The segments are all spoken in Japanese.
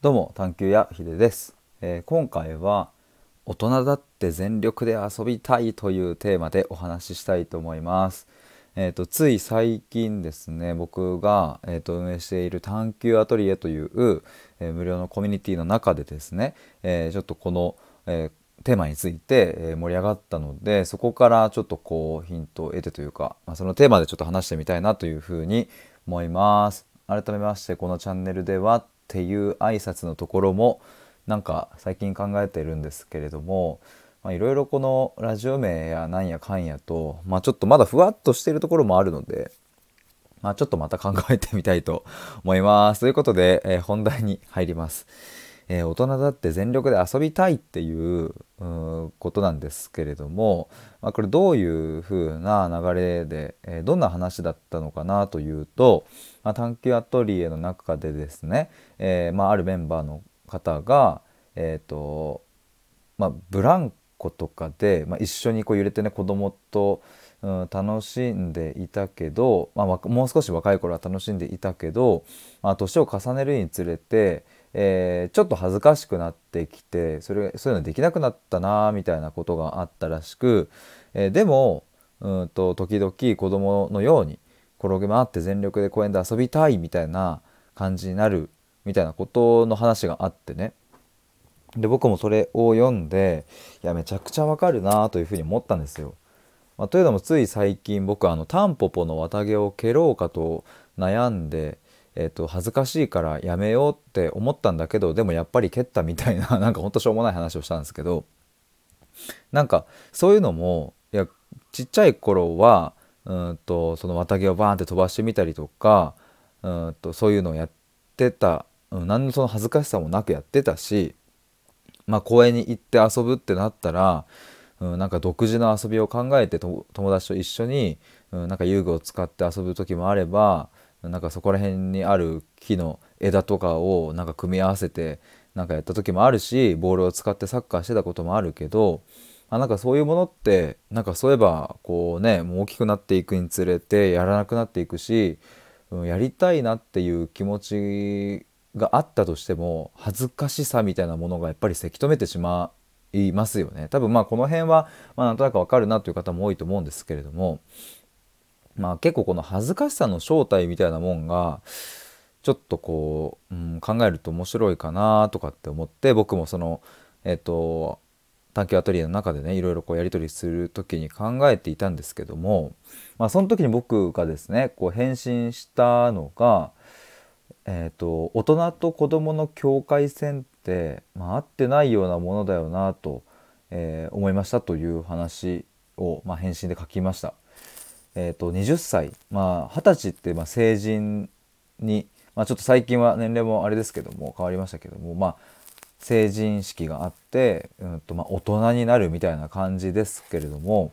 どうも探求やひでです、えー、今回は大人だって全力で遊びたいというテーマでお話ししたいと思います。えーと、つい最近ですね僕が、えーと、運営している探求アトリエという、えー、無料のコミュニティの中でですね、えー、ちょっとこの、え、テーマについて、盛り上がったのでそこからちょっとこうヒントを得てというか、まあ、そのテーマでちょっと話してみたいなというふうに思います。改めましてこのチャンネルではっていう挨拶のところもなんか最近考えてるんですけれどもいろいろこのラジオ名やなんやかんやと、まあ、ちょっとまだふわっとしてるところもあるので、まあ、ちょっとまた考えてみたいと思います。ということで、えー、本題に入ります。えー、大人だって全力で遊びたいっていうことなんですけれども、まあ、これどういう風な流れで、えー、どんな話だったのかなというと、まあ、探求アトリエの中でですね、えー、まあ、あるメンバーの方が、えーとま、ブランコとかで、ま一緒にこう揺れてね子供と、うん、楽しんでいたけど、まもう少し若い頃は楽しんでいたけど、まあ年を重ねるにつれてえー、ちょっと恥ずかしくなってきてそれそういうのできなくなったなみたいなことがあったらしく、えー、でもうんと時々子供のように転げ回って全力で公園で遊びたいみたいな感じになるみたいなことの話があってねで僕もそれを読んでいやめちゃくちゃわかるなというふうに思ったんですよ。まあ、というのもつい最近僕あのタンポポの綿毛を蹴ろうかと悩んでえーと、恥ずかしいからやめようって思ったんだけどでもやっぱり蹴ったみたいな なんかほんとしょうもない話をしたんですけどなんかそういうのもいやちっちゃい頃はうんとその綿毛をバーンって飛ばしてみたりとかうんとそういうのをやってた、うん、何のその恥ずかしさもなくやってたし、まあ、公園に行って遊ぶってなったら、うん、なんか独自の遊びを考えて友達と一緒に、うん、なんか遊具を使って遊ぶ時もあればなんかそこら辺にある木の枝とかをなんか組み合わせてなんかやった時もあるしボールを使ってサッカーしてたこともあるけどあなんかそういうものってなんかそういえばこうねもう大きくなっていくにつれてやらなくなっていくし、うん、やりたいなっていう気持ちがあったとしても恥ずかしさみたいなものがやっぱりせき止めてしまいますよね。多分まあこの辺は、まあ、なんとなくわかるなという方も多いと思うんですけれどもまあ結構この恥ずかしさの正体みたいなもんがちょっとこう、うん、考えると面白いかなとかって思って僕もそのえっ、と探求アトリエの中でねいろいろこうやり取りする時に考えていたんですけども、まあ、その時に僕がですねこう返信したのが、えーと、大人と子どもの境界線って、まあ、合ってないようなものだよなと、えー、思いましたという話を、まあ、返信で書きました。えーと、20歳。まあ二十歳ってまあ成人に、まあ、ちょっと最近は年齢もあれですけども変わりましたけどもまあ成人式があって、うんとまあ、大人になるみたいな感じですけれども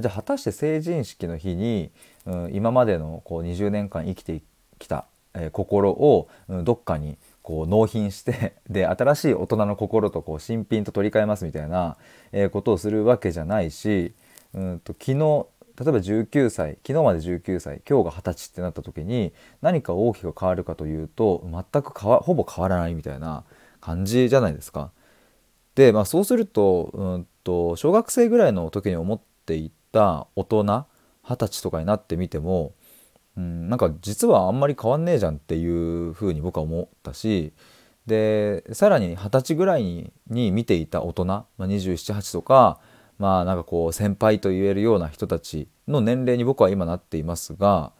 じゃあ果たして成人式の日に、うん、今までのこう20年間生きてきた、えー、心を、うん、どっかにこう納品してで新しい大人の心とこう新品と取り替えますみたいな、えー、ことをするわけじゃないし、うんと昨日例えば19歳昨日まで19歳今日が20歳ってなった時に何か大きく変わるかというと全くほぼ変わらないみたいな感じじゃないですか。で、まあ、そうすると,、うんと小学生ぐらいの時に思っていた大人20歳とかになってみても、うん、なんか実はあんまり変わんねえじゃんっていうふうに僕は思ったしでさらに20歳ぐらいに見ていた大人、まあ、278とかまあなんかこう先輩と言えるような人たちの年齢に僕は今なっていますが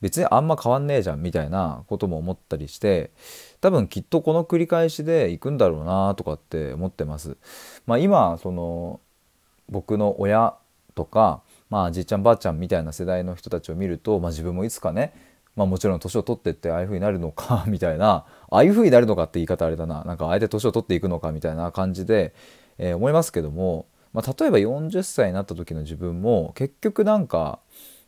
別にあんま変わんねえじゃんみたいなことも思ったりして多分きっとこの繰り返しでいくんだろうなとかって思ってます。まあ、今その僕の親とか、まあ、じいちゃんばあちゃんみたいな世代の人たちを見ると、まあ、自分もいつかねまあもちろん年を取ってってああいう風になるのか みたいなああいう風になるのかって言い方あれだななんかあえて年を取っていくのかみたいな感じで、えー、思いますけどもまあ、例えば40歳になった時の自分も結局なんか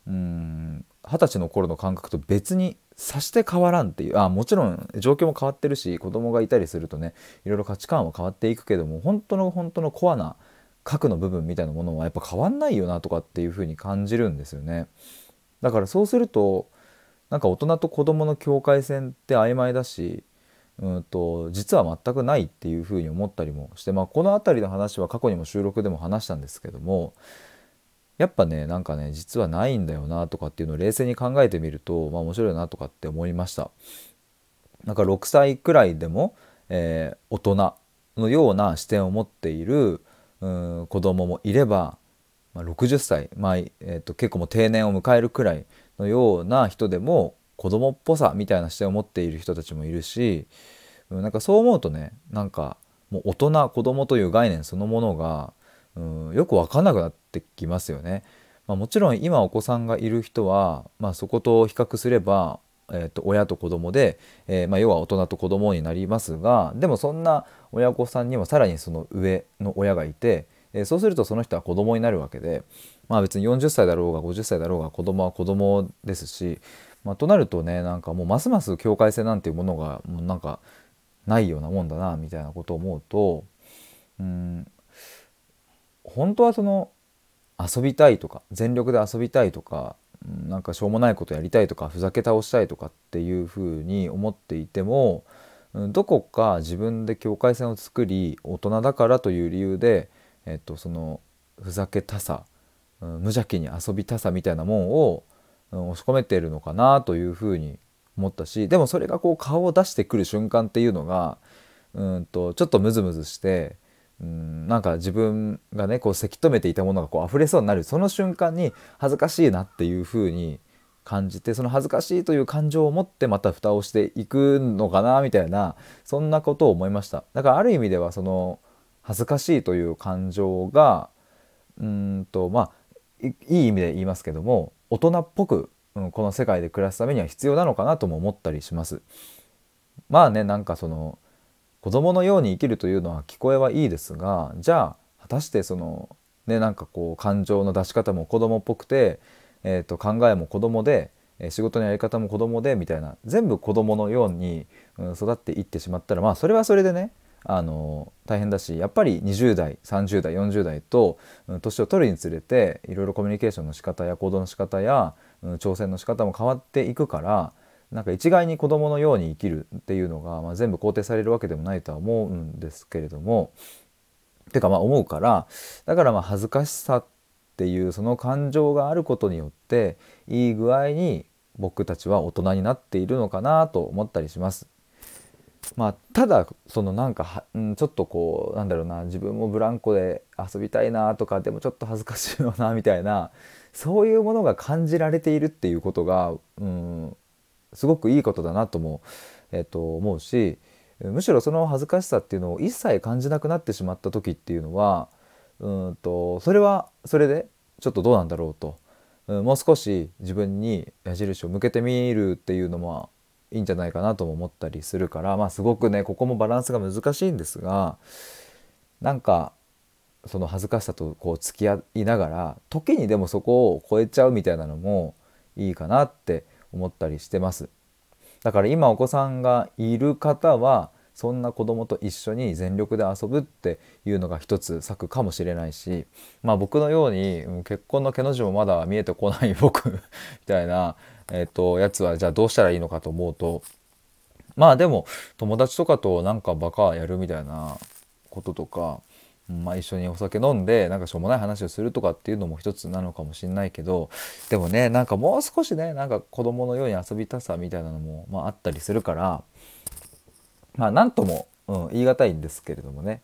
うん二十歳の頃の感覚と別にさして変わらんっていうあもちろん状況も変わってるし子供がいたりするとねいろいろ価値観は変わっていくけども本当の本当のコアな核の部分みたいなものはやっぱ変わんないよなとかっていうふうに感じるんですよね。だからそうするとなんか大人と子供の境界線って曖昧だしうんと実は全くないっていうふうに思ったりもして、まあ、この辺りの話は過去にも収録でも話したんですけどもやっぱねなんかね実はないんだよなとかっていうのを冷静に考えてみると、まあ、面白いなとかって思いました。なんか6歳くらいでも、えー、大人のような視点を持っているうん子供もいれば、まあ、60歳、まあえーと、結構もう定年を迎えるくらいのような人でも子供っぽさみたいな視点を持っている人たちもいるし、なんかそう思うとねなんかもう大人子供という概念そのものが、うん、よく分かんなくなってきますよね。まあ、もちろん今お子さんがいる人は、まあ、そこと比較すればえーと、親と子供で、えー、まあ、要は大人と子供になりますがでもそんな親御さんにもさらにその上の親がいて、えー、そうするとその人は子供になるわけで、まあ、別に40歳だろうが50歳だろうが子供は子供ですし、まあ、となるとねなんかもうますます境界線なんていうものがもうなんかないようなもんだなみたいなことを思うとうん本当はその遊びたいとか全力で遊びたいとかなんかしょうもないことやりたいとかふざけ倒したいとかっていうふうに思っていてもどこか自分で境界線を作り大人だからという理由で、えっと、そのふざけたさ無邪気に遊びたさみたいなもんを押し込めているのかなというふうに思ったしでもそれがこう顔を出してくる瞬間っていうのがうんとちょっとムズムズしてうんなんか自分がねこうせき止めていたものがこう溢れそうになる。その瞬間に恥ずかしいなっていうふうに感じてその恥ずかしいという感情を持ってまた蓋をしていくのかなみたいなそんなことを思いました。だからある意味ではその恥ずかしいという感情がうんとまあいい意味で言いますけども大人っぽく、うん、この世界で暮らすためには必要なのかなとも思ったりします。まあねなんかその子供のように生きるというのは聞こえはいいですがじゃあ果たしてそのねなんかこう感情の出し方も子供っぽくて、えー、と考えも子供で仕事のやり方も子供でみたいな全部子供のように、うん、育っていってしまったらまあそれはそれでねあの大変だしやっぱり20代30代40代と、うん、年を取るにつれていろいろコミュニケーションの仕方や行動の仕方や、うん、挑戦の仕方も変わっていくからなんか一概に子供のように生きるっていうのが、まあ、全部肯定されるわけでもないとは思うんですけれどもてかまあ思うからだからまあ恥ずかしさっていうその感情があることによっていい具合に僕たちは大人になっているのかなと思ったりします。まあ、ただそのなんかうん、ちょっとこうなんだろうな自分もブランコで遊びたいなとかでもちょっと恥ずかしいよなみたいなそういうものが感じられているっていうことが、うん、すごくいいことだなとも、えー、と思うしむしろその恥ずかしさっていうのを一切感じなくなってしまった時っていうのはうんとそれはそれでちょっとどうなんだろうと、うん、もう少し自分に矢印を向けてみるっていうのもいいんじゃないかなとも思ったりするからまあすごくねここもバランスが難しいんですがなんかその恥ずかしさとこう付き合いながら時にでもそこを超えちゃうみたいなのもいいかなって思ったりしてます。だから今お子さんがいる方はそんな子供と一緒に全力で遊ぶっていうのが一つ策かもしれないしまあ僕のように結婚の毛の字もまだ見えてこない僕 みたいな、えーと、やつはじゃあどうしたらいいのかと思うとまあでも友達とかとなんかバカやるみたいなこととかまあ、一緒にお酒飲んでなんかしょうもない話をするとかっていうのも一つなのかもしれないけどでもねなんかもう少しねなんか子供のように遊びたさみたいなのも、まあ、あったりするからまあ何とも、うん、言い難いんですけれどもね。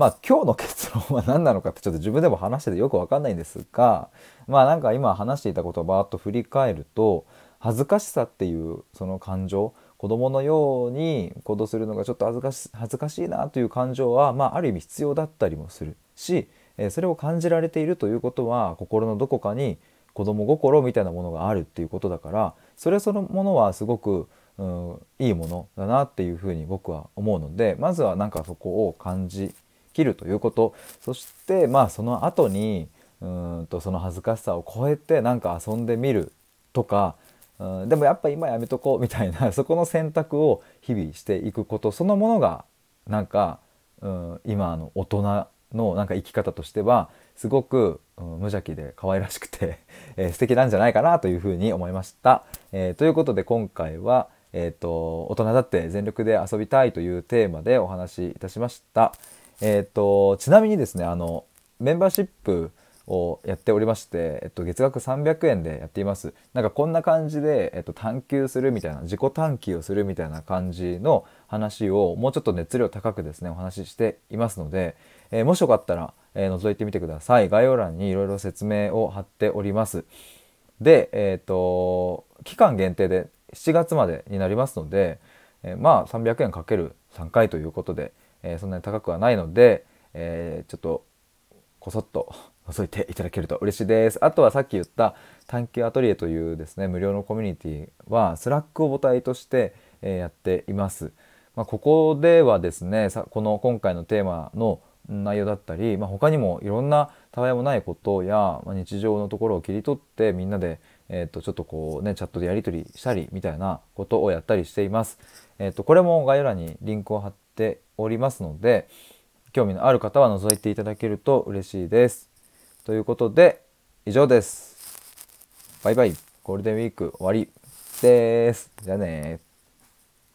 まあ今日の結論は何なのかってちょっと自分でも話しててよく分かんないんですがまあなんか今話していたことをバーッと振り返ると恥ずかしさっていうその感情子供のように行動するのがちょっと恥ずかし恥ずかしいなという感情は、まあ、ある意味必要だったりもするし、えそれを感じられているということは心のどこかに子供心みたいなものがあるっていうことだからそれそのものはすごく、うん、いいものだなっていうふうに僕は思うのでまずはなんかそこを感じきるということそしてまあその後にうんとその恥ずかしさを超えてなんか遊んでみるとかうん、でもやっぱ今やめとこうみたいな そこの選択を日々していくことそのものがなんか、うん、今の大人のなんか生き方としてはすごく、うん、無邪気で可愛らしくて、えー、素敵なんじゃないかなというふうに思いました。えー、ということで今回は、えーと、大人だって全力で遊びたいというテーマでお話しいたしました。えーと、ちなみにですねあのメンバーシップをやっておりまして、えっと、月額300円でやっています。なんかこんな感じで、えっと、探求するみたいな、自己探求をするみたいな感じの話をもうちょっと熱量高くですね、お話ししていますので、えー、もしよかったら、えー、覗いてみてください。概要欄にいろいろ説明を貼っております。で、えっ、ー、と、期間限定で7月までになりますので、えまあ300円かける3回ということで、えそんなに高くはないので、えちょっとこそっと 覗いていただけると嬉しいです。あとはさっき言った探求アトリエというですね、無料のコミュニティはスラックを母体として、えやっています。まあ、ここではですね、さこの今回のテーマの内容だったり、まあ、他にもいろんなたわいもないことや、まあ、日常のところを切り取ってみんなで、えー、とちょっとこうねチャットでやり取りしたりみたいなことをやったりしています。えー、とこれも概要欄にリンクを貼っておりますので興味のある方は覗いていただけると嬉しいです。ということで以上です。バイバイ。ゴールデンウィーク終わりです。じゃあね